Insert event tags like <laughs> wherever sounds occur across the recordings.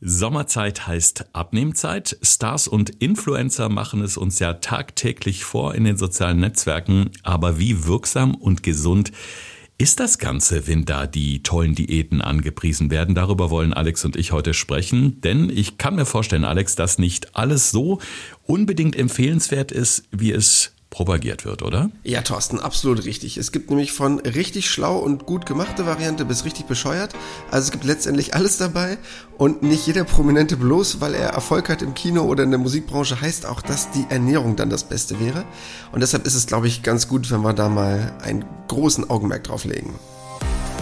Sommerzeit heißt Abnehmzeit. Stars und Influencer machen es uns ja tagtäglich vor in den sozialen Netzwerken. Aber wie wirksam und gesund ist das Ganze, wenn da die tollen Diäten angepriesen werden? Darüber wollen Alex und ich heute sprechen. Denn ich kann mir vorstellen, Alex, dass nicht alles so unbedingt empfehlenswert ist, wie es propagiert wird, oder? Ja, Thorsten, absolut richtig. Es gibt nämlich von richtig schlau und gut gemachte Variante bis richtig bescheuert. Also es gibt letztendlich alles dabei und nicht jeder Prominente bloß, weil er Erfolg hat im Kino oder in der Musikbranche, heißt auch, dass die Ernährung dann das Beste wäre. Und deshalb ist es, glaube ich, ganz gut, wenn wir da mal einen großen Augenmerk drauf legen.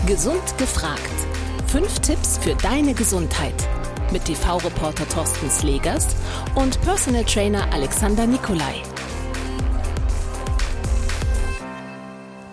Gesund gefragt. Fünf Tipps für deine Gesundheit. Mit TV-Reporter Thorsten Slegers und Personal Trainer Alexander Nikolai.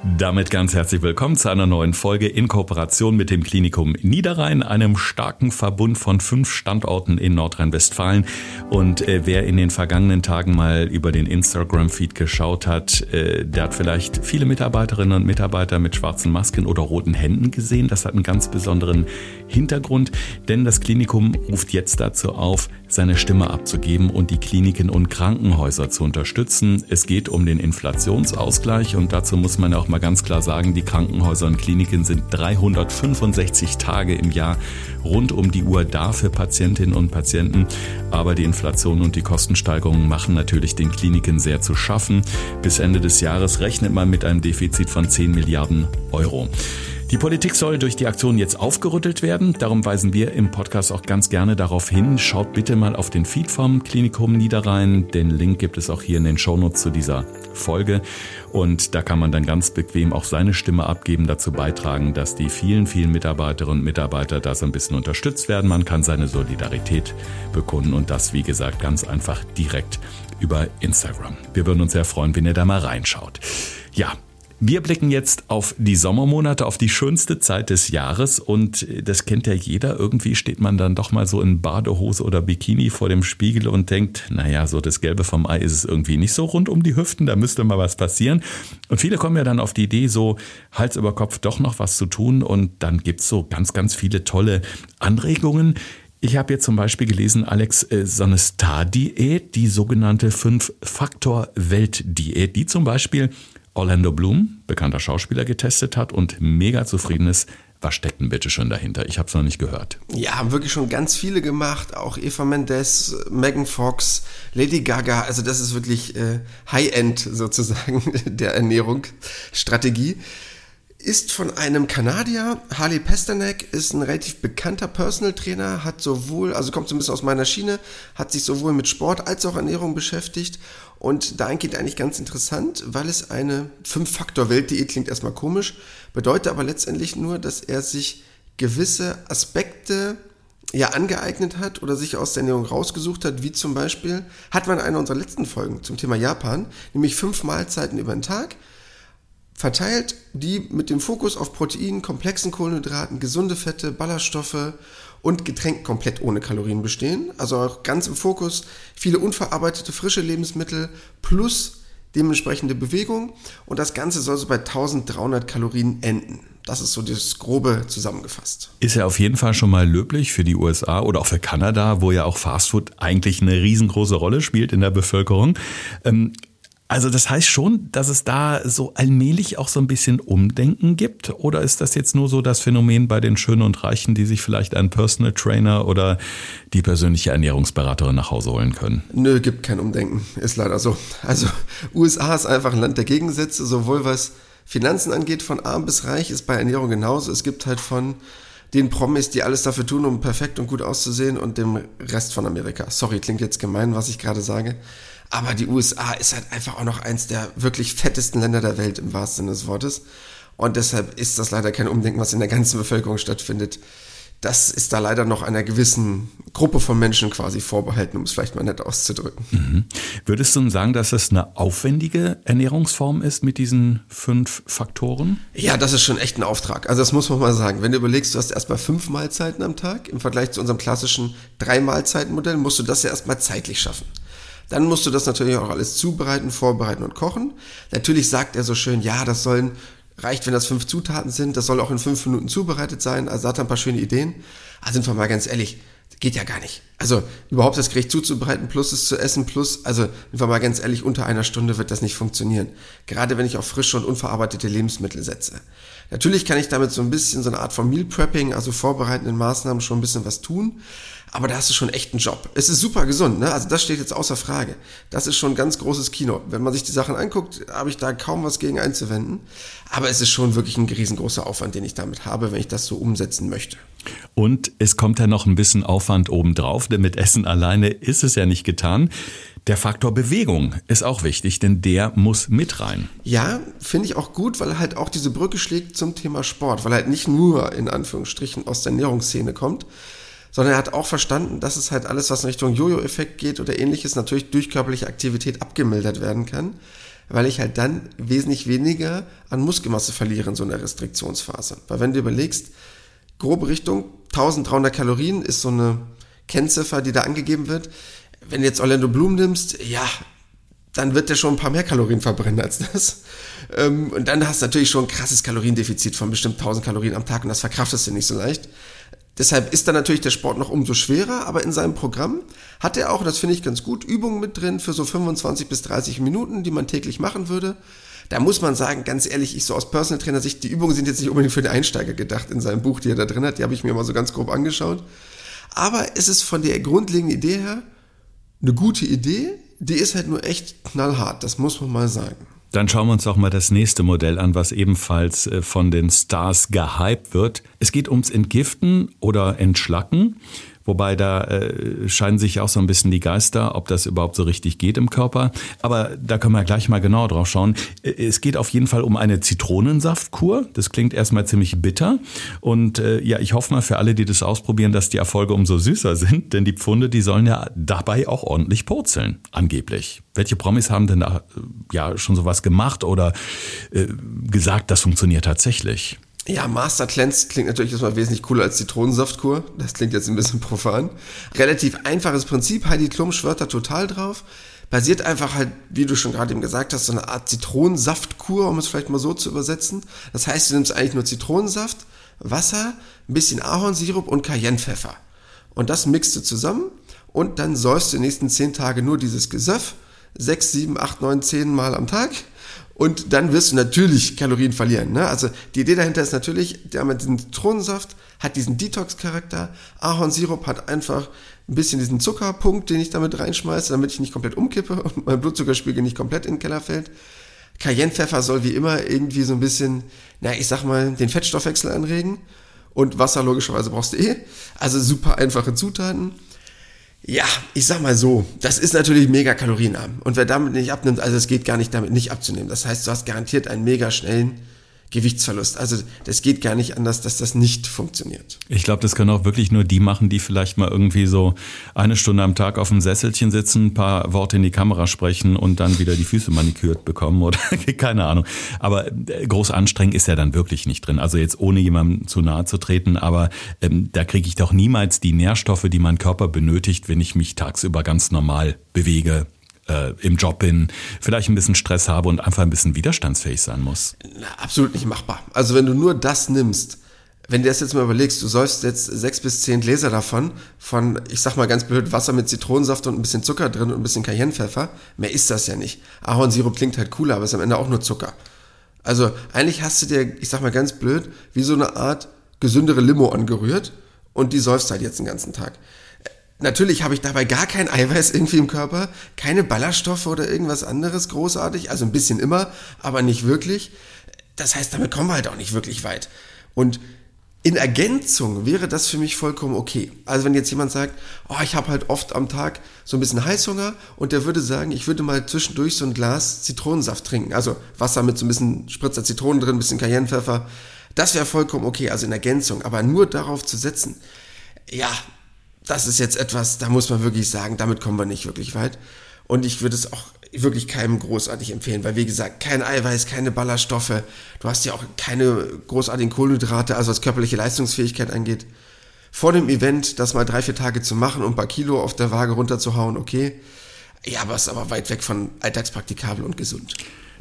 Damit ganz herzlich willkommen zu einer neuen Folge in Kooperation mit dem Klinikum Niederrhein, einem starken Verbund von fünf Standorten in Nordrhein-Westfalen. Und äh, wer in den vergangenen Tagen mal über den Instagram-Feed geschaut hat, äh, der hat vielleicht viele Mitarbeiterinnen und Mitarbeiter mit schwarzen Masken oder roten Händen gesehen. Das hat einen ganz besonderen Hintergrund, denn das Klinikum ruft jetzt dazu auf, seine Stimme abzugeben und die Kliniken und Krankenhäuser zu unterstützen. Es geht um den Inflationsausgleich und dazu muss man auch mal ganz klar sagen, die Krankenhäuser und Kliniken sind 365 Tage im Jahr rund um die Uhr da für Patientinnen und Patienten. Aber die Inflation und die Kostensteigerungen machen natürlich den Kliniken sehr zu schaffen. Bis Ende des Jahres rechnet man mit einem Defizit von 10 Milliarden Euro. Die Politik soll durch die Aktion jetzt aufgerüttelt werden. Darum weisen wir im Podcast auch ganz gerne darauf hin. Schaut bitte mal auf den Feed vom Klinikum Niederrhein. Den Link gibt es auch hier in den Shownotes zu dieser Folge. Und da kann man dann ganz bequem auch seine Stimme abgeben, dazu beitragen, dass die vielen, vielen Mitarbeiterinnen und Mitarbeiter da so ein bisschen unterstützt werden. Man kann seine Solidarität bekunden und das, wie gesagt, ganz einfach direkt über Instagram. Wir würden uns sehr freuen, wenn ihr da mal reinschaut. Ja, wir blicken jetzt auf die Sommermonate, auf die schönste Zeit des Jahres und das kennt ja jeder. Irgendwie steht man dann doch mal so in Badehose oder Bikini vor dem Spiegel und denkt, naja, so das Gelbe vom Ei ist es irgendwie nicht so rund um die Hüften, da müsste mal was passieren. Und viele kommen ja dann auf die Idee, so Hals über Kopf doch noch was zu tun und dann gibt's so ganz, ganz viele tolle Anregungen. Ich habe jetzt zum Beispiel gelesen, Alex, äh, so eine Star-Diät, die sogenannte Fünf-Faktor-Welt-Diät, die zum Beispiel Orlando Bloom, bekannter Schauspieler, getestet hat und mega zufrieden ist. Was steckt denn bitte schon dahinter? Ich habe es noch nicht gehört. Ja, haben wirklich schon ganz viele gemacht. Auch Eva Mendes, Megan Fox, Lady Gaga. Also das ist wirklich äh, High-End sozusagen <laughs> der Ernährungsstrategie ist von einem Kanadier. Harley Pasternak ist ein relativ bekannter Personal Trainer, hat sowohl, also kommt so ein bisschen aus meiner Schiene, hat sich sowohl mit Sport als auch Ernährung beschäftigt. Und da geht eigentlich ganz interessant, weil es eine Fünf-Faktor-Weltdiät klingt erstmal komisch, bedeutet aber letztendlich nur, dass er sich gewisse Aspekte ja angeeignet hat oder sich aus der Ernährung rausgesucht hat, wie zum Beispiel, hat man eine unserer letzten Folgen zum Thema Japan, nämlich fünf Mahlzeiten über den Tag verteilt, die mit dem Fokus auf Protein, komplexen Kohlenhydraten, gesunde Fette, Ballaststoffe und Getränken komplett ohne Kalorien bestehen. Also auch ganz im Fokus viele unverarbeitete frische Lebensmittel plus dementsprechende Bewegung und das Ganze soll so bei 1300 Kalorien enden. Das ist so das Grobe zusammengefasst. Ist ja auf jeden Fall schon mal löblich für die USA oder auch für Kanada, wo ja auch Fastfood eigentlich eine riesengroße Rolle spielt in der Bevölkerung. Ähm, also das heißt schon, dass es da so allmählich auch so ein bisschen Umdenken gibt? Oder ist das jetzt nur so das Phänomen bei den Schönen und Reichen, die sich vielleicht einen Personal Trainer oder die persönliche Ernährungsberaterin nach Hause holen können? Nö, gibt kein Umdenken. Ist leider so. Also USA ist einfach ein Land der Gegensätze, sowohl was Finanzen angeht, von arm bis reich, ist bei Ernährung genauso. Es gibt halt von den Promis, die alles dafür tun, um perfekt und gut auszusehen und dem Rest von Amerika. Sorry, klingt jetzt gemein, was ich gerade sage. Aber die USA ist halt einfach auch noch eins der wirklich fettesten Länder der Welt im wahrsten Sinne des Wortes. Und deshalb ist das leider kein Umdenken, was in der ganzen Bevölkerung stattfindet. Das ist da leider noch einer gewissen Gruppe von Menschen quasi vorbehalten, um es vielleicht mal nett auszudrücken. Mhm. Würdest du sagen, dass es eine aufwendige Ernährungsform ist mit diesen fünf Faktoren? Ja, das ist schon echt ein Auftrag. Also das muss man mal sagen. Wenn du überlegst, du hast erstmal fünf Mahlzeiten am Tag, im Vergleich zu unserem klassischen drei Mahlzeiten Modell, musst du das ja erstmal zeitlich schaffen. Dann musst du das natürlich auch alles zubereiten, vorbereiten und kochen. Natürlich sagt er so schön, ja, das sollen, reicht, wenn das fünf Zutaten sind, das soll auch in fünf Minuten zubereitet sein. Also hat er ein paar schöne Ideen. Also sind wir mal ganz ehrlich, geht ja gar nicht. Also überhaupt das Gericht zuzubereiten, plus es zu essen, plus, also wenn wir mal ganz ehrlich, unter einer Stunde wird das nicht funktionieren. Gerade wenn ich auf frische und unverarbeitete Lebensmittel setze. Natürlich kann ich damit so ein bisschen so eine Art von Meal Prepping, also vorbereitenden Maßnahmen schon ein bisschen was tun. Aber da hast du schon echt einen Job. Es ist super gesund, ne? Also das steht jetzt außer Frage. Das ist schon ein ganz großes Kino. Wenn man sich die Sachen anguckt, habe ich da kaum was gegen einzuwenden. Aber es ist schon wirklich ein riesengroßer Aufwand, den ich damit habe, wenn ich das so umsetzen möchte. Und es kommt ja noch ein bisschen Aufwand obendrauf, denn mit Essen alleine ist es ja nicht getan. Der Faktor Bewegung ist auch wichtig, denn der muss mit rein. Ja, finde ich auch gut, weil er halt auch diese Brücke schlägt zum Thema Sport, weil er halt nicht nur in Anführungsstrichen aus der Ernährungsszene kommt, sondern er hat auch verstanden, dass es halt alles, was in Richtung Jojo-Effekt geht oder ähnliches, natürlich durch körperliche Aktivität abgemildert werden kann, weil ich halt dann wesentlich weniger an Muskelmasse verliere in so einer Restriktionsphase. Weil wenn du überlegst, grobe Richtung 1300 Kalorien ist so eine Kennziffer, die da angegeben wird. Wenn du jetzt Orlando Bloom nimmst, ja, dann wird der schon ein paar mehr Kalorien verbrennen als das. Ähm, und dann hast du natürlich schon ein krasses Kaloriendefizit von bestimmt 1000 Kalorien am Tag und das verkraftest du nicht so leicht. Deshalb ist dann natürlich der Sport noch umso schwerer, aber in seinem Programm hat er auch, das finde ich ganz gut, Übungen mit drin für so 25 bis 30 Minuten, die man täglich machen würde. Da muss man sagen, ganz ehrlich, ich so aus Personal Trainer Sicht, die Übungen sind jetzt nicht unbedingt für den Einsteiger gedacht in seinem Buch, die er da drin hat. Die habe ich mir mal so ganz grob angeschaut. Aber es ist von der grundlegenden Idee her eine gute Idee. Die ist halt nur echt knallhart. Das muss man mal sagen. Dann schauen wir uns doch mal das nächste Modell an, was ebenfalls äh, von den Stars gehypt wird. Es geht ums Entgiften oder Entschlacken. Wobei da äh, scheinen sich auch so ein bisschen die Geister, ob das überhaupt so richtig geht im Körper. Aber da können wir gleich mal genauer drauf schauen. Äh, es geht auf jeden Fall um eine Zitronensaftkur. Das klingt erstmal ziemlich bitter. Und äh, ja, ich hoffe mal für alle, die das ausprobieren, dass die Erfolge umso süßer sind. Denn die Pfunde, die sollen ja dabei auch ordentlich purzeln, angeblich. Welche Promis haben denn da äh, ja schon sowas gemacht oder äh, gesagt, das funktioniert tatsächlich? Ja, Master Cleanse klingt natürlich erstmal wesentlich cooler als Zitronensaftkur. Das klingt jetzt ein bisschen <laughs> profan. Relativ einfaches Prinzip. Heidi Klum schwört da total drauf. Basiert einfach halt, wie du schon gerade eben gesagt hast, so eine Art Zitronensaftkur, um es vielleicht mal so zu übersetzen. Das heißt, du nimmst eigentlich nur Zitronensaft, Wasser, ein bisschen Ahornsirup und Cayennepfeffer. Und das mixt du zusammen und dann säufst du die nächsten zehn Tage nur dieses Gesöff. Sechs, sieben, acht, neun, zehn Mal am Tag und dann wirst du natürlich Kalorien verlieren. Ne? Also die Idee dahinter ist natürlich, der mit diesem Zitronensaft hat diesen Detox-Charakter. Ahornsirup hat einfach ein bisschen diesen Zuckerpunkt, den ich damit reinschmeiße, damit ich nicht komplett umkippe und mein Blutzuckerspiegel nicht komplett in den Keller fällt. Cayennepfeffer soll wie immer irgendwie so ein bisschen, na, ich sag mal, den Fettstoffwechsel anregen. Und Wasser logischerweise brauchst du eh. Also super einfache Zutaten. Ja, ich sag mal so, das ist natürlich mega kalorienarm. Und wer damit nicht abnimmt, also es geht gar nicht damit nicht abzunehmen. Das heißt, du hast garantiert einen mega schnellen Gewichtsverlust. Also das geht gar nicht anders, dass das nicht funktioniert. Ich glaube, das können auch wirklich nur die machen, die vielleicht mal irgendwie so eine Stunde am Tag auf dem Sesselchen sitzen, ein paar Worte in die Kamera sprechen und dann wieder die Füße manikürt bekommen oder <laughs> keine Ahnung. Aber äh, groß anstrengend ist ja dann wirklich nicht drin. Also jetzt ohne jemandem zu nahe zu treten, aber ähm, da kriege ich doch niemals die Nährstoffe, die mein Körper benötigt, wenn ich mich tagsüber ganz normal bewege, äh, im Job bin, vielleicht ein bisschen Stress habe und einfach ein bisschen widerstandsfähig sein muss. Absolut nicht machbar. Also wenn du nur das nimmst, wenn du das jetzt mal überlegst, du säufst jetzt sechs bis zehn Gläser davon, von, ich sag mal ganz blöd, Wasser mit Zitronensaft und ein bisschen Zucker drin und ein bisschen Cayennepfeffer, mehr ist das ja nicht. Ahornsirup klingt halt cooler, aber ist am Ende auch nur Zucker. Also eigentlich hast du dir, ich sag mal ganz blöd, wie so eine Art gesündere Limo angerührt und die säufst halt jetzt den ganzen Tag. Natürlich habe ich dabei gar kein Eiweiß irgendwie im Körper, keine Ballaststoffe oder irgendwas anderes großartig, also ein bisschen immer, aber nicht wirklich. Das heißt, damit kommen wir halt auch nicht wirklich weit. Und in Ergänzung wäre das für mich vollkommen okay. Also wenn jetzt jemand sagt, oh, ich habe halt oft am Tag so ein bisschen Heißhunger und der würde sagen, ich würde mal zwischendurch so ein Glas Zitronensaft trinken, also Wasser mit so ein bisschen Spritzer Zitronen drin, ein bisschen Cayennepfeffer, das wäre vollkommen okay, also in Ergänzung, aber nur darauf zu setzen, ja, das ist jetzt etwas, da muss man wirklich sagen, damit kommen wir nicht wirklich weit. Und ich würde es auch wirklich keinem großartig empfehlen, weil wie gesagt, kein Eiweiß, keine Ballaststoffe, du hast ja auch keine großartigen Kohlenhydrate, also was körperliche Leistungsfähigkeit angeht. Vor dem Event das mal drei, vier Tage zu machen und ein paar Kilo auf der Waage runterzuhauen, okay. Ja, aber es ist aber weit weg von alltagspraktikabel und gesund.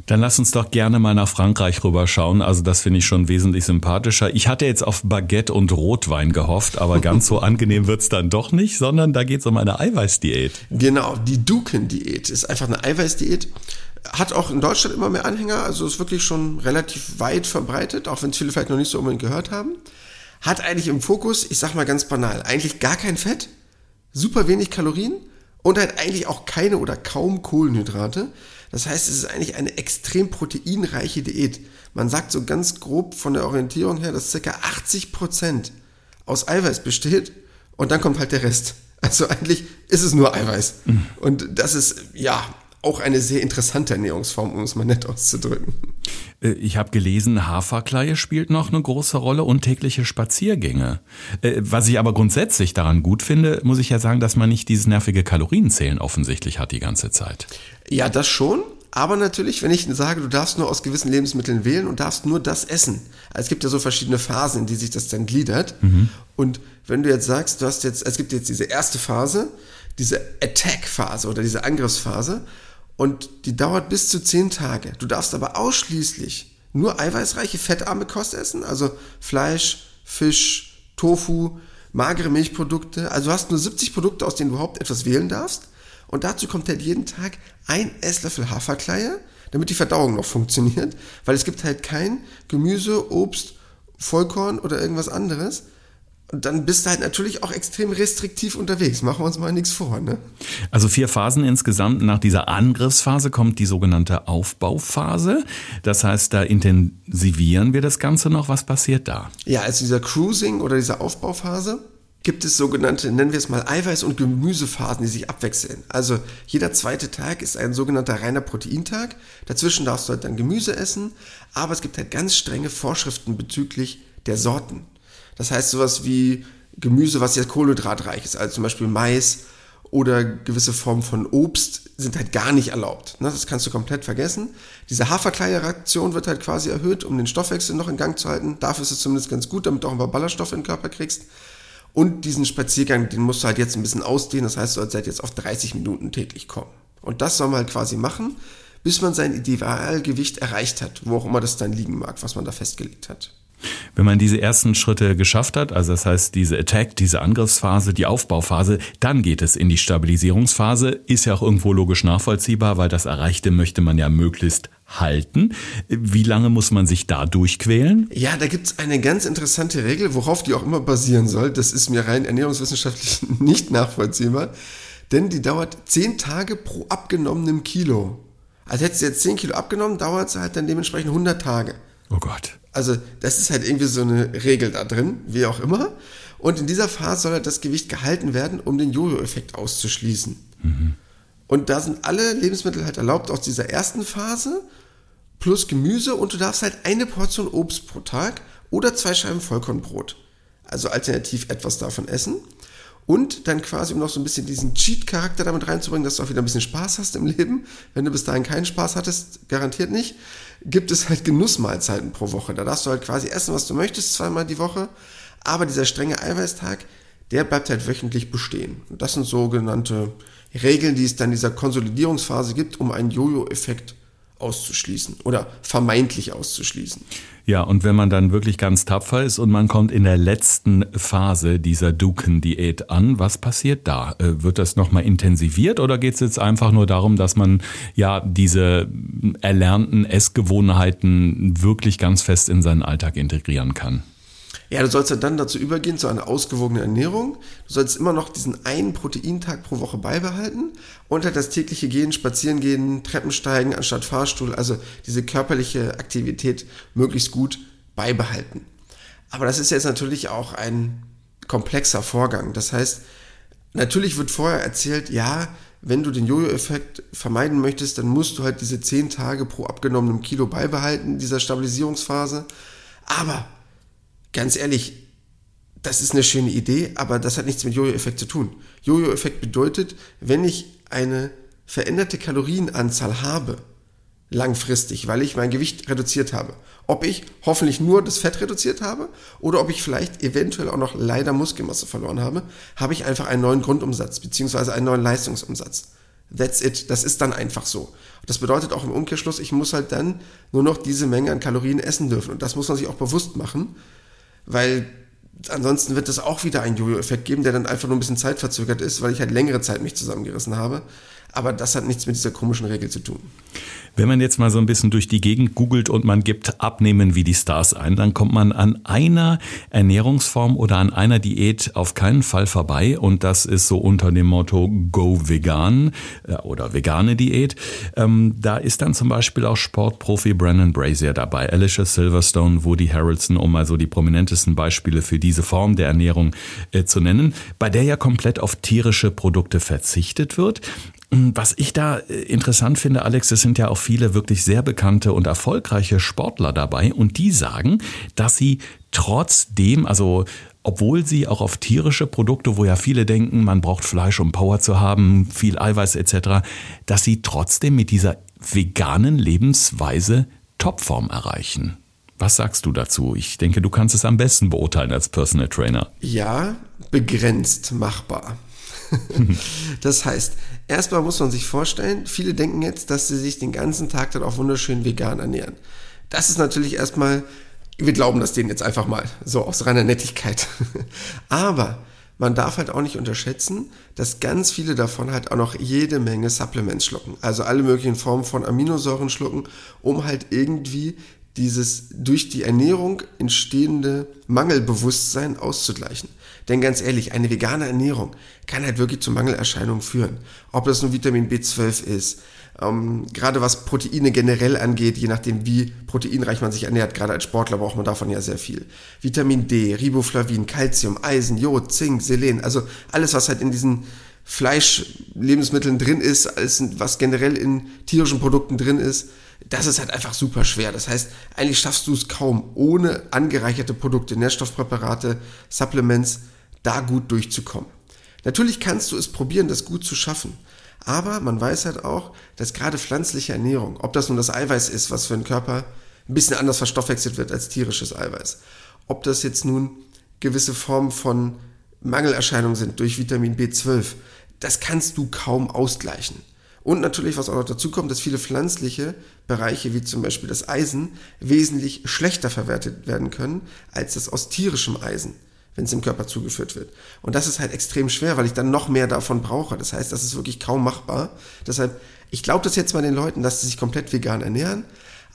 Dann lass uns doch gerne mal nach Frankreich rüberschauen. Also das finde ich schon wesentlich sympathischer. Ich hatte jetzt auf Baguette und Rotwein gehofft, aber ganz so <laughs> angenehm wird's dann doch nicht, sondern da geht's um eine Eiweißdiät. Genau, die Duken-Diät ist einfach eine Eiweißdiät. Hat auch in Deutschland immer mehr Anhänger, also ist wirklich schon relativ weit verbreitet, auch wenn es viele vielleicht noch nicht so unbedingt gehört haben. Hat eigentlich im Fokus, ich sag mal ganz banal, eigentlich gar kein Fett, super wenig Kalorien und halt eigentlich auch keine oder kaum Kohlenhydrate. Das heißt, es ist eigentlich eine extrem proteinreiche Diät. Man sagt so ganz grob von der Orientierung her, dass ca. 80 Prozent aus Eiweiß besteht und dann kommt halt der Rest. Also eigentlich ist es nur Eiweiß. Mhm. Und das ist, ja, auch eine sehr interessante Ernährungsform, um es mal nett auszudrücken. Äh, ich habe gelesen, Haferkleie spielt noch eine große Rolle und tägliche Spaziergänge. Äh, was ich aber grundsätzlich daran gut finde, muss ich ja sagen, dass man nicht dieses nervige Kalorienzählen offensichtlich hat die ganze Zeit. Ja, das schon. Aber natürlich, wenn ich sage, du darfst nur aus gewissen Lebensmitteln wählen und darfst nur das essen. Also es gibt ja so verschiedene Phasen, in die sich das dann gliedert. Mhm. Und wenn du jetzt sagst, du hast jetzt, es gibt jetzt diese erste Phase, diese Attack-Phase oder diese Angriffsphase und die dauert bis zu zehn Tage. Du darfst aber ausschließlich nur eiweißreiche, fettarme Kost essen, also Fleisch, Fisch, Tofu, magere Milchprodukte. Also du hast nur 70 Produkte, aus denen du überhaupt etwas wählen darfst. Und dazu kommt halt jeden Tag ein Esslöffel Haferkleie, damit die Verdauung noch funktioniert, weil es gibt halt kein Gemüse, Obst, Vollkorn oder irgendwas anderes, und dann bist du halt natürlich auch extrem restriktiv unterwegs. Machen wir uns mal nichts vor. Ne? Also vier Phasen insgesamt. Nach dieser Angriffsphase kommt die sogenannte Aufbauphase. Das heißt, da intensivieren wir das Ganze noch. Was passiert da? Ja, also dieser Cruising oder diese Aufbauphase gibt es sogenannte, nennen wir es mal Eiweiß- und Gemüsephasen, die sich abwechseln. Also jeder zweite Tag ist ein sogenannter reiner Proteintag. Dazwischen darfst du halt dann Gemüse essen, aber es gibt halt ganz strenge Vorschriften bezüglich der Sorten. Das heißt sowas wie Gemüse, was jetzt kohlenhydratreich ist, also zum Beispiel Mais oder gewisse Formen von Obst sind halt gar nicht erlaubt. Ne? Das kannst du komplett vergessen. Diese Haferkleiereaktion wird halt quasi erhöht, um den Stoffwechsel noch in Gang zu halten. Dafür ist es zumindest ganz gut, damit du auch ein paar Ballaststoffe in den Körper kriegst. Und diesen Spaziergang, den musst du halt jetzt ein bisschen ausdehnen. Das heißt, du sollst halt jetzt auf 30 Minuten täglich kommen. Und das soll man halt quasi machen, bis man sein Idealgewicht erreicht hat, wo auch immer das dann liegen mag, was man da festgelegt hat. Wenn man diese ersten Schritte geschafft hat, also das heißt diese Attack, diese Angriffsphase, die Aufbauphase, dann geht es in die Stabilisierungsphase. Ist ja auch irgendwo logisch nachvollziehbar, weil das Erreichte möchte man ja möglichst halten. Wie lange muss man sich da durchquälen? Ja, da gibt es eine ganz interessante Regel, worauf die auch immer basieren soll. Das ist mir rein ernährungswissenschaftlich <laughs> nicht nachvollziehbar. Denn die dauert zehn Tage pro abgenommenem Kilo. Also hättest du jetzt zehn Kilo abgenommen, dauert es halt dann dementsprechend 100 Tage. Oh Gott. Also das ist halt irgendwie so eine Regel da drin, wie auch immer. Und in dieser Phase soll halt das Gewicht gehalten werden, um den Jojo-Effekt auszuschließen. Mhm. Und da sind alle Lebensmittel halt erlaubt aus dieser ersten Phase, plus Gemüse und du darfst halt eine Portion Obst pro Tag oder zwei Scheiben Vollkornbrot. Also alternativ etwas davon essen. Und dann quasi, um noch so ein bisschen diesen Cheat-Charakter damit reinzubringen, dass du auch wieder ein bisschen Spaß hast im Leben. Wenn du bis dahin keinen Spaß hattest, garantiert nicht, gibt es halt Genussmahlzeiten pro Woche. Da darfst du halt quasi essen, was du möchtest, zweimal die Woche. Aber dieser strenge Eiweißtag, der bleibt halt wöchentlich bestehen. Das sind sogenannte Regeln, die es dann in dieser Konsolidierungsphase gibt, um einen Jojo-Effekt auszuschließen oder vermeintlich auszuschließen. Ja, und wenn man dann wirklich ganz tapfer ist und man kommt in der letzten Phase dieser Duken-Diät an, was passiert da? Äh, wird das nochmal intensiviert oder geht es jetzt einfach nur darum, dass man ja diese erlernten Essgewohnheiten wirklich ganz fest in seinen Alltag integrieren kann? Ja, du sollst ja dann dazu übergehen, zu einer ausgewogenen Ernährung. Du sollst immer noch diesen einen Proteintag pro Woche beibehalten und halt das tägliche Gehen, Spazierengehen, Treppensteigen anstatt Fahrstuhl, also diese körperliche Aktivität möglichst gut beibehalten. Aber das ist jetzt natürlich auch ein komplexer Vorgang. Das heißt, natürlich wird vorher erzählt, ja, wenn du den Jojo-Effekt vermeiden möchtest, dann musst du halt diese 10 Tage pro abgenommenem Kilo beibehalten, dieser Stabilisierungsphase. Aber ganz ehrlich, das ist eine schöne Idee, aber das hat nichts mit Jojo-Effekt zu tun. Jojo-Effekt bedeutet, wenn ich eine veränderte Kalorienanzahl habe, langfristig, weil ich mein Gewicht reduziert habe. Ob ich hoffentlich nur das Fett reduziert habe oder ob ich vielleicht eventuell auch noch leider Muskelmasse verloren habe, habe ich einfach einen neuen Grundumsatz beziehungsweise einen neuen Leistungsumsatz. That's it. Das ist dann einfach so. Das bedeutet auch im Umkehrschluss, ich muss halt dann nur noch diese Menge an Kalorien essen dürfen. Und das muss man sich auch bewusst machen, weil ansonsten wird es auch wieder einen Jojo-Effekt geben, der dann einfach nur ein bisschen zeitverzögert ist, weil ich halt längere Zeit mich zusammengerissen habe. Aber das hat nichts mit dieser komischen Regel zu tun. Wenn man jetzt mal so ein bisschen durch die Gegend googelt und man gibt Abnehmen wie die Stars ein, dann kommt man an einer Ernährungsform oder an einer Diät auf keinen Fall vorbei. Und das ist so unter dem Motto Go Vegan äh, oder vegane Diät. Ähm, da ist dann zum Beispiel auch Sportprofi Brandon Brazier dabei, Alicia Silverstone, Woody Harrelson, um mal so die prominentesten Beispiele für diese Form der Ernährung äh, zu nennen, bei der ja komplett auf tierische Produkte verzichtet wird. Hm, was ich da äh, interessant finde, Alex, es sind ja auch viele wirklich sehr bekannte und erfolgreiche Sportler dabei und die sagen, dass sie trotzdem, also obwohl sie auch auf tierische Produkte, wo ja viele denken, man braucht Fleisch, um Power zu haben, viel Eiweiß etc., dass sie trotzdem mit dieser veganen Lebensweise Topform erreichen. Was sagst du dazu? Ich denke, du kannst es am besten beurteilen als Personal Trainer. Ja, begrenzt machbar. <laughs> das heißt, erstmal muss man sich vorstellen, viele denken jetzt, dass sie sich den ganzen Tag dann auch wunderschön vegan ernähren. Das ist natürlich erstmal, wir glauben das denen jetzt einfach mal, so aus reiner Nettigkeit. <laughs> Aber man darf halt auch nicht unterschätzen, dass ganz viele davon halt auch noch jede Menge Supplements schlucken. Also alle möglichen Formen von Aminosäuren schlucken, um halt irgendwie dieses durch die Ernährung entstehende Mangelbewusstsein auszugleichen. Denn ganz ehrlich, eine vegane Ernährung kann halt wirklich zu Mangelerscheinungen führen. Ob das nur Vitamin B12 ist, ähm, gerade was Proteine generell angeht, je nachdem wie proteinreich man sich ernährt, gerade als Sportler braucht man davon ja sehr viel. Vitamin D, Riboflavin, Calcium, Eisen, Jod, Zink, Selen, also alles, was halt in diesen Fleischlebensmitteln drin ist, alles, was generell in tierischen Produkten drin ist, das ist halt einfach super schwer. Das heißt, eigentlich schaffst du es kaum, ohne angereicherte Produkte, Nährstoffpräparate, Supplements, da gut durchzukommen. Natürlich kannst du es probieren, das gut zu schaffen. Aber man weiß halt auch, dass gerade pflanzliche Ernährung, ob das nun das Eiweiß ist, was für den Körper ein bisschen anders verstoffwechselt wird als tierisches Eiweiß, ob das jetzt nun gewisse Formen von Mangelerscheinungen sind durch Vitamin B12, das kannst du kaum ausgleichen. Und natürlich, was auch noch dazu kommt, dass viele pflanzliche Bereiche, wie zum Beispiel das Eisen, wesentlich schlechter verwertet werden können als das aus tierischem Eisen, wenn es im Körper zugeführt wird. Und das ist halt extrem schwer, weil ich dann noch mehr davon brauche. Das heißt, das ist wirklich kaum machbar. Deshalb, ich glaube das jetzt mal den Leuten, dass sie sich komplett vegan ernähren,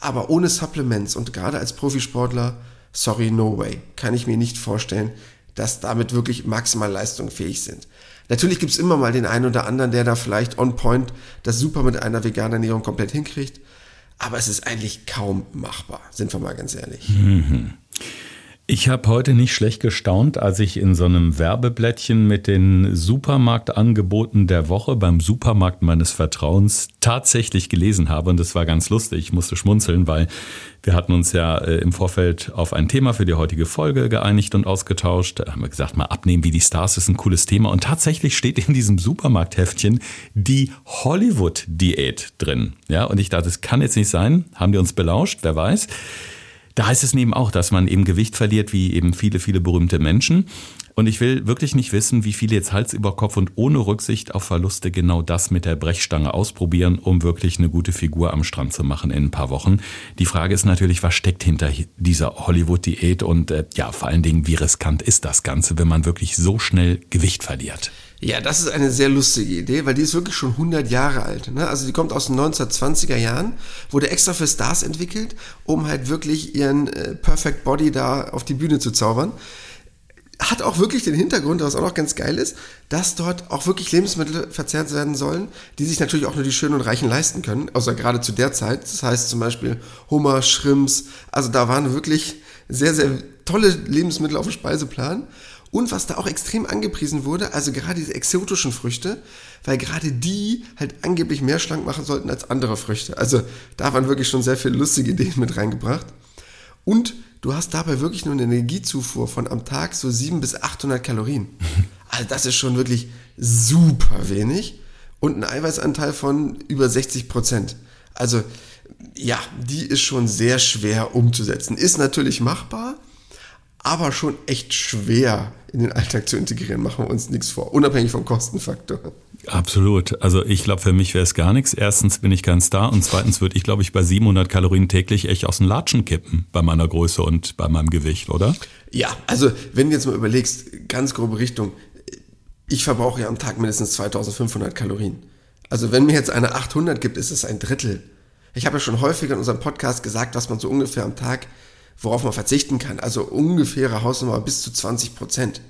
aber ohne Supplements und gerade als Profisportler, sorry, no way, kann ich mir nicht vorstellen, dass damit wirklich maximal leistungsfähig sind. Natürlich gibt's immer mal den einen oder anderen, der da vielleicht on point das super mit einer veganen Ernährung komplett hinkriegt. Aber es ist eigentlich kaum machbar, sind wir mal ganz ehrlich. Mhm. Ich habe heute nicht schlecht gestaunt, als ich in so einem Werbeblättchen mit den Supermarktangeboten der Woche beim Supermarkt meines Vertrauens tatsächlich gelesen habe. Und das war ganz lustig. Ich musste schmunzeln, weil wir hatten uns ja äh, im Vorfeld auf ein Thema für die heutige Folge geeinigt und ausgetauscht. Da haben wir gesagt, mal abnehmen wie die Stars ist ein cooles Thema. Und tatsächlich steht in diesem Supermarktheftchen die Hollywood-Diät drin. Ja, und ich dachte, das kann jetzt nicht sein. Haben die uns belauscht? Wer weiß. Da heißt es eben auch, dass man eben Gewicht verliert, wie eben viele, viele berühmte Menschen. Und ich will wirklich nicht wissen, wie viele jetzt Hals über Kopf und ohne Rücksicht auf Verluste genau das mit der Brechstange ausprobieren, um wirklich eine gute Figur am Strand zu machen in ein paar Wochen. Die Frage ist natürlich, was steckt hinter dieser Hollywood-Diät und äh, ja, vor allen Dingen, wie riskant ist das Ganze, wenn man wirklich so schnell Gewicht verliert? Ja, das ist eine sehr lustige Idee, weil die ist wirklich schon 100 Jahre alt. Ne? Also die kommt aus den 1920er Jahren, wurde extra für Stars entwickelt, um halt wirklich ihren äh, Perfect Body da auf die Bühne zu zaubern. Hat auch wirklich den Hintergrund, was auch noch ganz geil ist, dass dort auch wirklich Lebensmittel verzehrt werden sollen, die sich natürlich auch nur die Schönen und Reichen leisten können, außer gerade zu der Zeit. Das heißt zum Beispiel Hummer, Shrimps, also da waren wirklich sehr, sehr tolle Lebensmittel auf dem Speiseplan. Und was da auch extrem angepriesen wurde, also gerade diese exotischen Früchte, weil gerade die halt angeblich mehr schlank machen sollten als andere Früchte. Also da waren wirklich schon sehr viele lustige Ideen mit reingebracht. Und du hast dabei wirklich nur eine Energiezufuhr von am Tag so 700 bis 800 Kalorien. <laughs> Also das ist schon wirklich super wenig. Und ein Eiweißanteil von über 60 Prozent. Also ja, die ist schon sehr schwer umzusetzen. Ist natürlich machbar, aber schon echt schwer in den Alltag zu integrieren, machen wir uns nichts vor, unabhängig vom Kostenfaktor. Absolut. Also ich glaube, für mich wäre es gar nichts. Erstens bin ich ganz da und zweitens würde ich, glaube ich, bei 700 Kalorien täglich echt aus dem Latschen kippen bei meiner Größe und bei meinem Gewicht, oder? Ja, also wenn du jetzt mal überlegst, ganz grobe Richtung, ich verbrauche ja am Tag mindestens 2500 Kalorien. Also wenn mir jetzt eine 800 gibt, ist es ein Drittel. Ich habe ja schon häufiger in unserem Podcast gesagt, was man so ungefähr am Tag, worauf man verzichten kann. Also ungefähre Hausnummer bis zu 20 Prozent.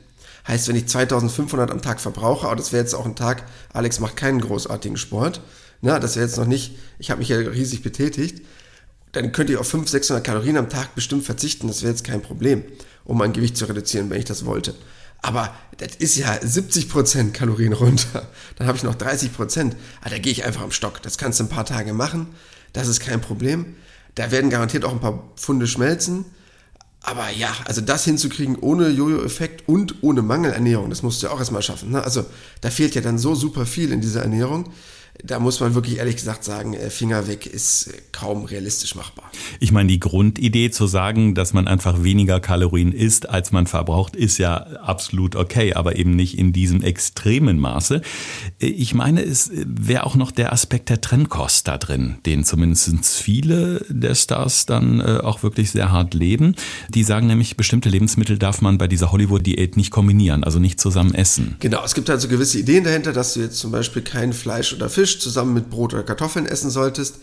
Heißt, wenn ich 2500 am Tag verbrauche, aber das wäre jetzt auch ein Tag, Alex macht keinen großartigen Sport, na, das wäre jetzt noch nicht, ich habe mich ja riesig betätigt, dann könnte ich auf 500, 600 Kalorien am Tag bestimmt verzichten, das wäre jetzt kein Problem, um mein Gewicht zu reduzieren, wenn ich das wollte. Aber das ist ja 70% Kalorien runter. Dann habe ich noch 30%. Ah, da gehe ich einfach am Stock. Das kannst du ein paar Tage machen. Das ist kein Problem. Da werden garantiert auch ein paar Pfunde schmelzen. Aber ja, also das hinzukriegen ohne Jojo-Effekt und ohne Mangelernährung, das musst du ja auch erstmal schaffen. Ne? Also da fehlt ja dann so super viel in dieser Ernährung da muss man wirklich ehrlich gesagt sagen, äh, Finger weg ist kaum realistisch machbar. Ich meine, die Grundidee zu sagen, dass man einfach weniger Kalorien isst, als man verbraucht, ist ja absolut okay, aber eben nicht in diesem extremen Maße. Äh, ich meine, es wäre auch noch der Aspekt der Trennkost da drin, den zumindest viele der Stars dann äh, auch wirklich sehr hart leben. Die sagen nämlich, bestimmte Lebensmittel darf man bei dieser Hollywood-Diät nicht kombinieren, also nicht zusammen essen. Genau, es gibt also gewisse Ideen dahinter, dass du jetzt zum Beispiel kein Fleisch oder Fisch Fisch zusammen mit Brot oder Kartoffeln essen solltest.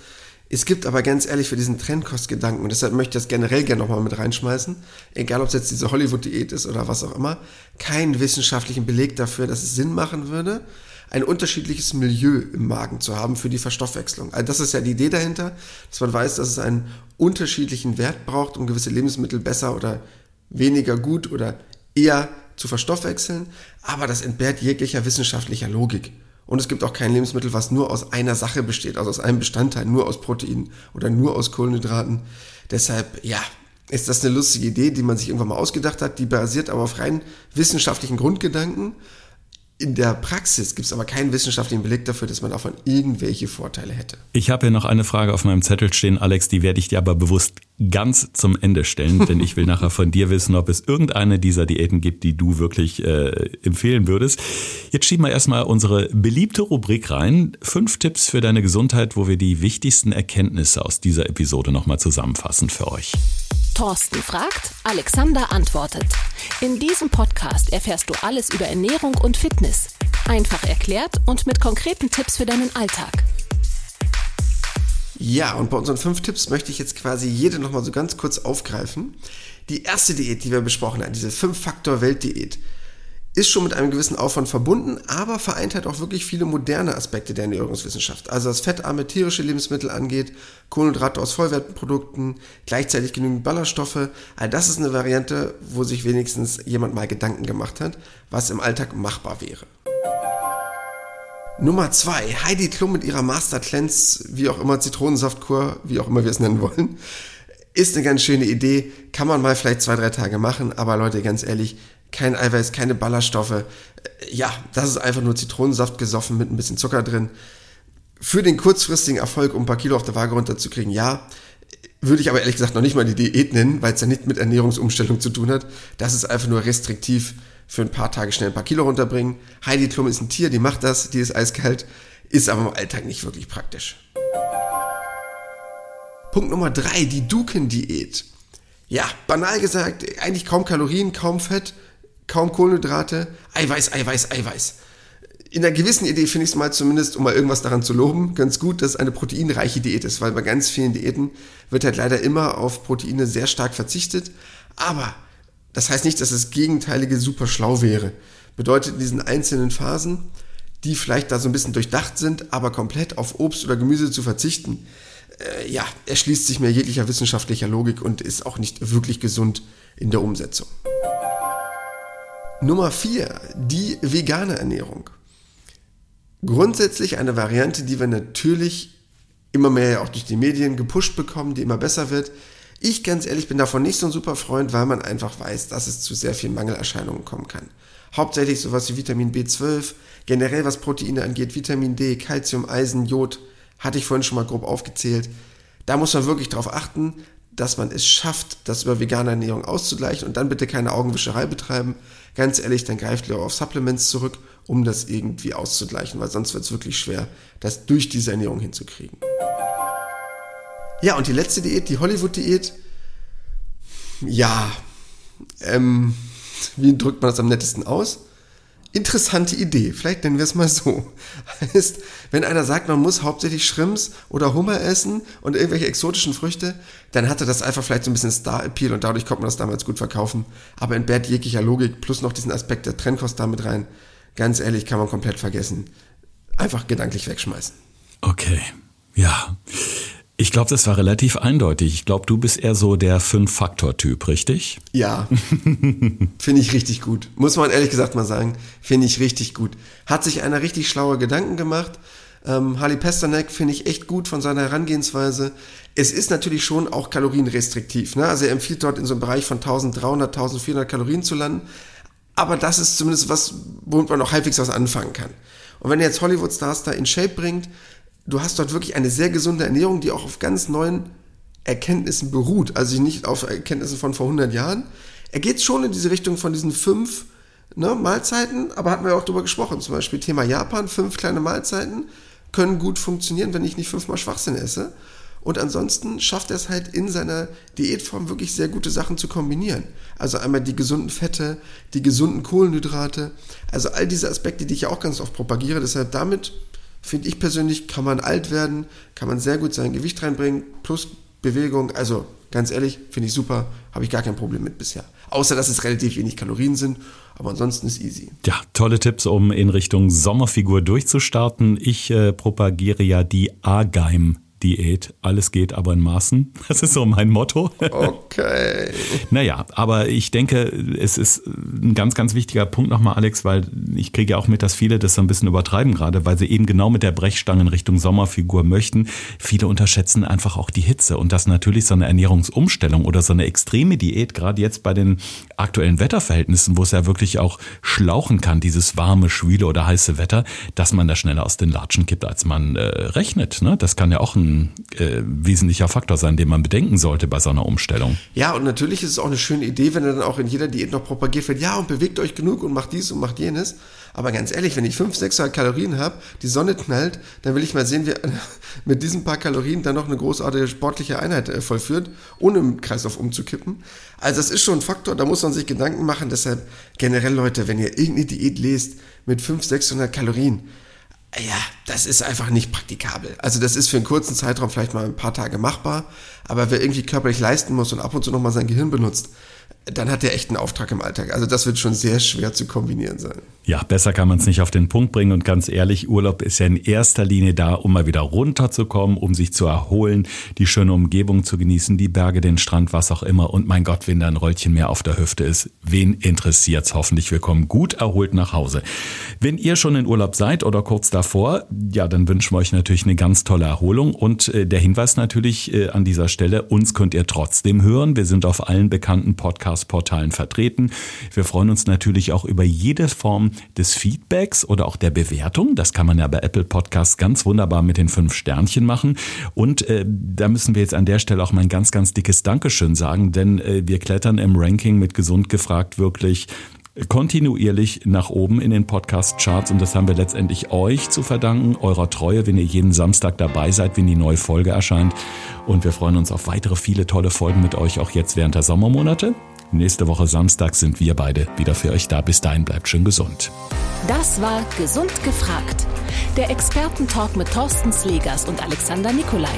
Es gibt aber ganz ehrlich für diesen Trendkostgedanken, und deshalb möchte ich das generell gerne nochmal mit reinschmeißen, egal ob es jetzt diese Hollywood-Diät ist oder was auch immer, keinen wissenschaftlichen Beleg dafür, dass es Sinn machen würde, ein unterschiedliches Milieu im Magen zu haben für die Verstoffwechslung. Also das ist ja die Idee dahinter, dass man weiß, dass es einen unterschiedlichen Wert braucht, um gewisse Lebensmittel besser oder weniger gut oder eher zu verstoffwechseln, aber das entbehrt jeglicher wissenschaftlicher Logik. Und es gibt auch kein Lebensmittel, was nur aus einer Sache besteht, also aus einem Bestandteil, nur aus Proteinen oder nur aus Kohlenhydraten. Deshalb, ja, ist das eine lustige Idee, die man sich irgendwann mal ausgedacht hat, die basiert aber auf rein wissenschaftlichen Grundgedanken in der Praxis gibt es aber keinen wissenschaftlichen Beleg dafür, dass man davon irgendwelche Vorteile hätte. Ich habe hier noch eine Frage auf meinem Zettel stehen, Alex, die werde ich dir aber bewusst ganz zum Ende stellen, denn ich will nachher von dir wissen, ob es irgendeine dieser Diäten gibt, die du wirklich äh, empfehlen würdest. Jetzt schieben wir erstmal unsere beliebte Rubrik rein. Fünf Tipps für deine Gesundheit, wo wir die wichtigsten Erkenntnisse aus dieser Episode nochmal zusammenfassen für euch. Thorsten fragt, Alexander antwortet. In diesem Podcast erfährst du alles über Ernährung und Fitness. Einfach erklärt und mit konkreten Tipps für deinen Alltag. Ja, und bei unseren fünf Tipps möchte ich jetzt quasi jede nochmal so ganz kurz aufgreifen. Die erste Diät, die wir besprochen haben, diese Fünf-Faktor-Welt-Diät, ist schon mit einem gewissen Aufwand verbunden, aber vereint halt auch wirklich viele moderne Aspekte der Ernährungswissenschaft. Also was fettarme tierische Lebensmittel angeht, Kohlenhydrate aus Vollwertprodukten, gleichzeitig genügend Ballaststoffe. All das ist eine Variante, wo sich wenigstens jemand mal Gedanken gemacht hat, was im Alltag machbar wäre. Nummer zwei, Heidi Klum mit ihrer Master Cleanse, wie auch immer Zitronensaftkur, wie auch immer wir es nennen wollen, ist eine ganz schöne Idee, kann man mal vielleicht zwei, drei Tage machen, aber Leute, ganz ehrlich, kein Eiweiß, keine Ballaststoffe. Äh, ja, das ist einfach nur Zitronensaft gesoffen mit ein bisschen Zucker drin. Für den kurzfristigen Erfolg, um ein paar Kilo auf der Waage runterzukriegen, ja. Würde ich aber ehrlich gesagt noch nicht mal die Diät nennen, weil es ja nicht mit Ernährungsumstellung zu tun hat. Das ist einfach nur restriktiv für ein paar Tage schnell ein paar Kilo runterbringen. Heidi Klum ist ein Tier, die macht das, die ist eiskalt, ist aber im Alltag nicht wirklich praktisch. Punkt Nummer drei, die Duken-Diät. Ja, banal gesagt, eigentlich kaum Kalorien, kaum Fett, kaum Kohlenhydrate, Eiweiß, Eiweiß, Eiweiß. In einer gewissen Idee finde ich es mal zumindest, um mal irgendwas daran zu loben, ganz gut, dass es eine proteinreiche Diät ist, weil bei ganz vielen Diäten wird halt leider immer auf Proteine sehr stark verzichtet. Aber das heißt nicht, dass das Gegenteilige super schlau wäre. Bedeutet in diesen einzelnen Phasen, die vielleicht da so ein bisschen durchdacht sind, aber komplett auf Obst oder Gemüse zu verzichten, äh, ja, erschließt sich mir jeglicher wissenschaftlicher Logik und ist auch nicht wirklich gesund in der Umsetzung. Nummer 4, die vegane Ernährung. Grundsätzlich eine Variante, die wir natürlich immer mehr auch durch die Medien gepusht bekommen, die immer besser wird. Ich ganz ehrlich bin davon nicht so ein super Freund, weil man einfach weiß, dass es zu sehr vielen Mangelerscheinungen kommen kann. Hauptsächlich sowas wie Vitamin B12, generell was Proteine angeht, Vitamin D, Calcium, Eisen, Jod, hatte ich vorhin schon mal grob aufgezählt. Da muss man wirklich drauf achten, dass man es schafft, das über vegane Ernährung auszugleichen und dann bitte keine Augenwischerei betreiben. Ganz ehrlich, dann greift lieber auf Supplements zurück, um das irgendwie auszugleichen, weil sonst wird es wirklich schwer, das durch diese Ernährung hinzukriegen. Ja, und die letzte Diät, die Hollywood-Diät, ja, ähm, wie drückt man das am nettesten aus? Interessante Idee, vielleicht nennen wir es mal so. Heißt, wenn einer sagt, man muss hauptsächlich Shrimps oder Hummer essen und irgendwelche exotischen Früchte, dann hatte das einfach vielleicht so ein bisschen Star-Appeal und dadurch konnte man das damals gut verkaufen. Aber entbehrt jeglicher Logik plus noch diesen Aspekt der Trennkost damit rein. Ganz ehrlich, kann man komplett vergessen. Einfach gedanklich wegschmeißen. Okay, ja. Ich glaube, das war relativ eindeutig. Ich glaube, du bist eher so der Fünf-Faktor-Typ, richtig? Ja, <laughs> finde ich richtig gut. Muss man ehrlich gesagt mal sagen, finde ich richtig gut. Hat sich einer richtig schlaue Gedanken gemacht. Ähm, Harley Pasternak finde ich echt gut von seiner Herangehensweise. Es ist natürlich schon auch kalorienrestriktiv. Ne? Also er empfiehlt dort in so einem Bereich von 1300, 1400 Kalorien zu landen. Aber das ist zumindest was, womit man noch halbwegs was anfangen kann. Und wenn er jetzt Hollywood-Stars da in Shape bringt, du hast dort wirklich eine sehr gesunde Ernährung, die auch auf ganz neuen Erkenntnissen beruht, also nicht auf Erkenntnissen von vor 100 Jahren. Er geht schon in diese Richtung von diesen fünf ne, Mahlzeiten, aber hatten wir ja auch darüber gesprochen, zum Beispiel Thema Japan, fünf kleine Mahlzeiten können gut funktionieren, wenn ich nicht fünfmal Schwachsinn esse. Und ansonsten schafft er es halt in seiner Diätform wirklich sehr gute Sachen zu kombinieren. Also einmal die gesunden Fette, die gesunden Kohlenhydrate, also all diese Aspekte, die ich ja auch ganz oft propagiere. Deshalb damit finde ich persönlich, kann man alt werden, kann man sehr gut sein Gewicht reinbringen, plus Bewegung. Also ganz ehrlich, finde ich super, habe ich gar kein Problem mit bisher. Außer, dass es relativ wenig Kalorien sind, aber ansonsten ist easy. Ja, tolle Tipps, um in Richtung Sommerfigur durchzustarten. Ich äh, propagiere ja die A-Geim Diät. Alles geht aber in Maßen. <laughs> Das ist so mein Motto. Okay. <laughs> naja, aber ich denke, es ist ein ganz, ganz wichtiger Punkt nochmal, Alex, weil ich kriege ja auch mit, dass viele das so ein bisschen übertreiben gerade, weil sie eben genau mit der Brechstange in Richtung Sommerfigur möchten. Viele unterschätzen einfach auch die Hitze und dass natürlich so eine Ernährungsumstellung oder so eine extreme Diät, gerade jetzt bei den aktuellen Wetterverhältnissen, wo es ja wirklich auch schlauchen kann, dieses warme, schwüle oder heiße Wetter, dass man da schneller aus den Latschen kippt, als man äh, rechnet. Ne? Das kann ja auch ein äh, wesentlicher Faktor sein, den man bedenken sollte bei so einer Umstellung. Ja, und natürlich ist es auch eine schöne Idee, wenn dann auch in jeder Diät noch propagiert wird, ja, und bewegt euch genug und macht dies und macht jenes. Aber ganz ehrlich, wenn ich 500, 600 Kalorien habe, die Sonne knallt, dann will ich mal sehen, wie <laughs> mit diesen paar Kalorien dann noch eine großartige sportliche Einheit äh, vollführt, ohne im Kreislauf umzukippen. Also das ist schon ein Faktor, da muss man sich Gedanken machen. Deshalb generell, Leute, wenn ihr irgendeine Diät lest mit 500, 600 Kalorien, ja, das ist einfach nicht praktikabel. Also das ist für einen kurzen Zeitraum vielleicht mal ein paar Tage machbar, aber wer irgendwie körperlich leisten muss und ab und zu nochmal sein Gehirn benutzt, dann hat der echt einen Auftrag im Alltag. Also das wird schon sehr schwer zu kombinieren sein. Ja, besser kann man es nicht auf den Punkt bringen. Und ganz ehrlich, Urlaub ist ja in erster Linie da, um mal wieder runterzukommen, um sich zu erholen, die schöne Umgebung zu genießen, die Berge, den Strand, was auch immer. Und mein Gott, wenn da ein Rollchen mehr auf der Hüfte ist, wen interessiert's? Hoffentlich wir kommen gut erholt nach Hause. Wenn ihr schon in Urlaub seid oder kurz davor, ja, dann wünschen wir euch natürlich eine ganz tolle Erholung. Und äh, der Hinweis natürlich äh, an dieser Stelle, uns könnt ihr trotzdem hören. Wir sind auf allen bekannten Podcast-Portalen vertreten. Wir freuen uns natürlich auch über jede Form des Feedbacks oder auch der Bewertung. Das kann man ja bei Apple Podcasts ganz wunderbar mit den fünf Sternchen machen. Und äh, da müssen wir jetzt an der Stelle auch mal ein ganz, ganz dickes Dankeschön sagen, denn äh, wir klettern im Ranking mit gesund gefragt wirklich kontinuierlich nach oben in den Podcast-Charts und das haben wir letztendlich euch zu verdanken, eurer Treue, wenn ihr jeden Samstag dabei seid, wenn die neue Folge erscheint. Und wir freuen uns auf weitere viele tolle Folgen mit euch, auch jetzt während der Sommermonate. Nächste Woche Samstag sind wir beide wieder für euch da. Bis dahin bleibt schön gesund. Das war Gesund gefragt. Der Expertentalk mit Thorsten Slegers und Alexander Nikolai.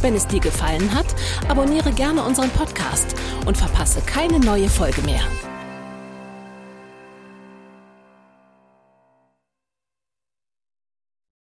Wenn es dir gefallen hat, abonniere gerne unseren Podcast und verpasse keine neue Folge mehr.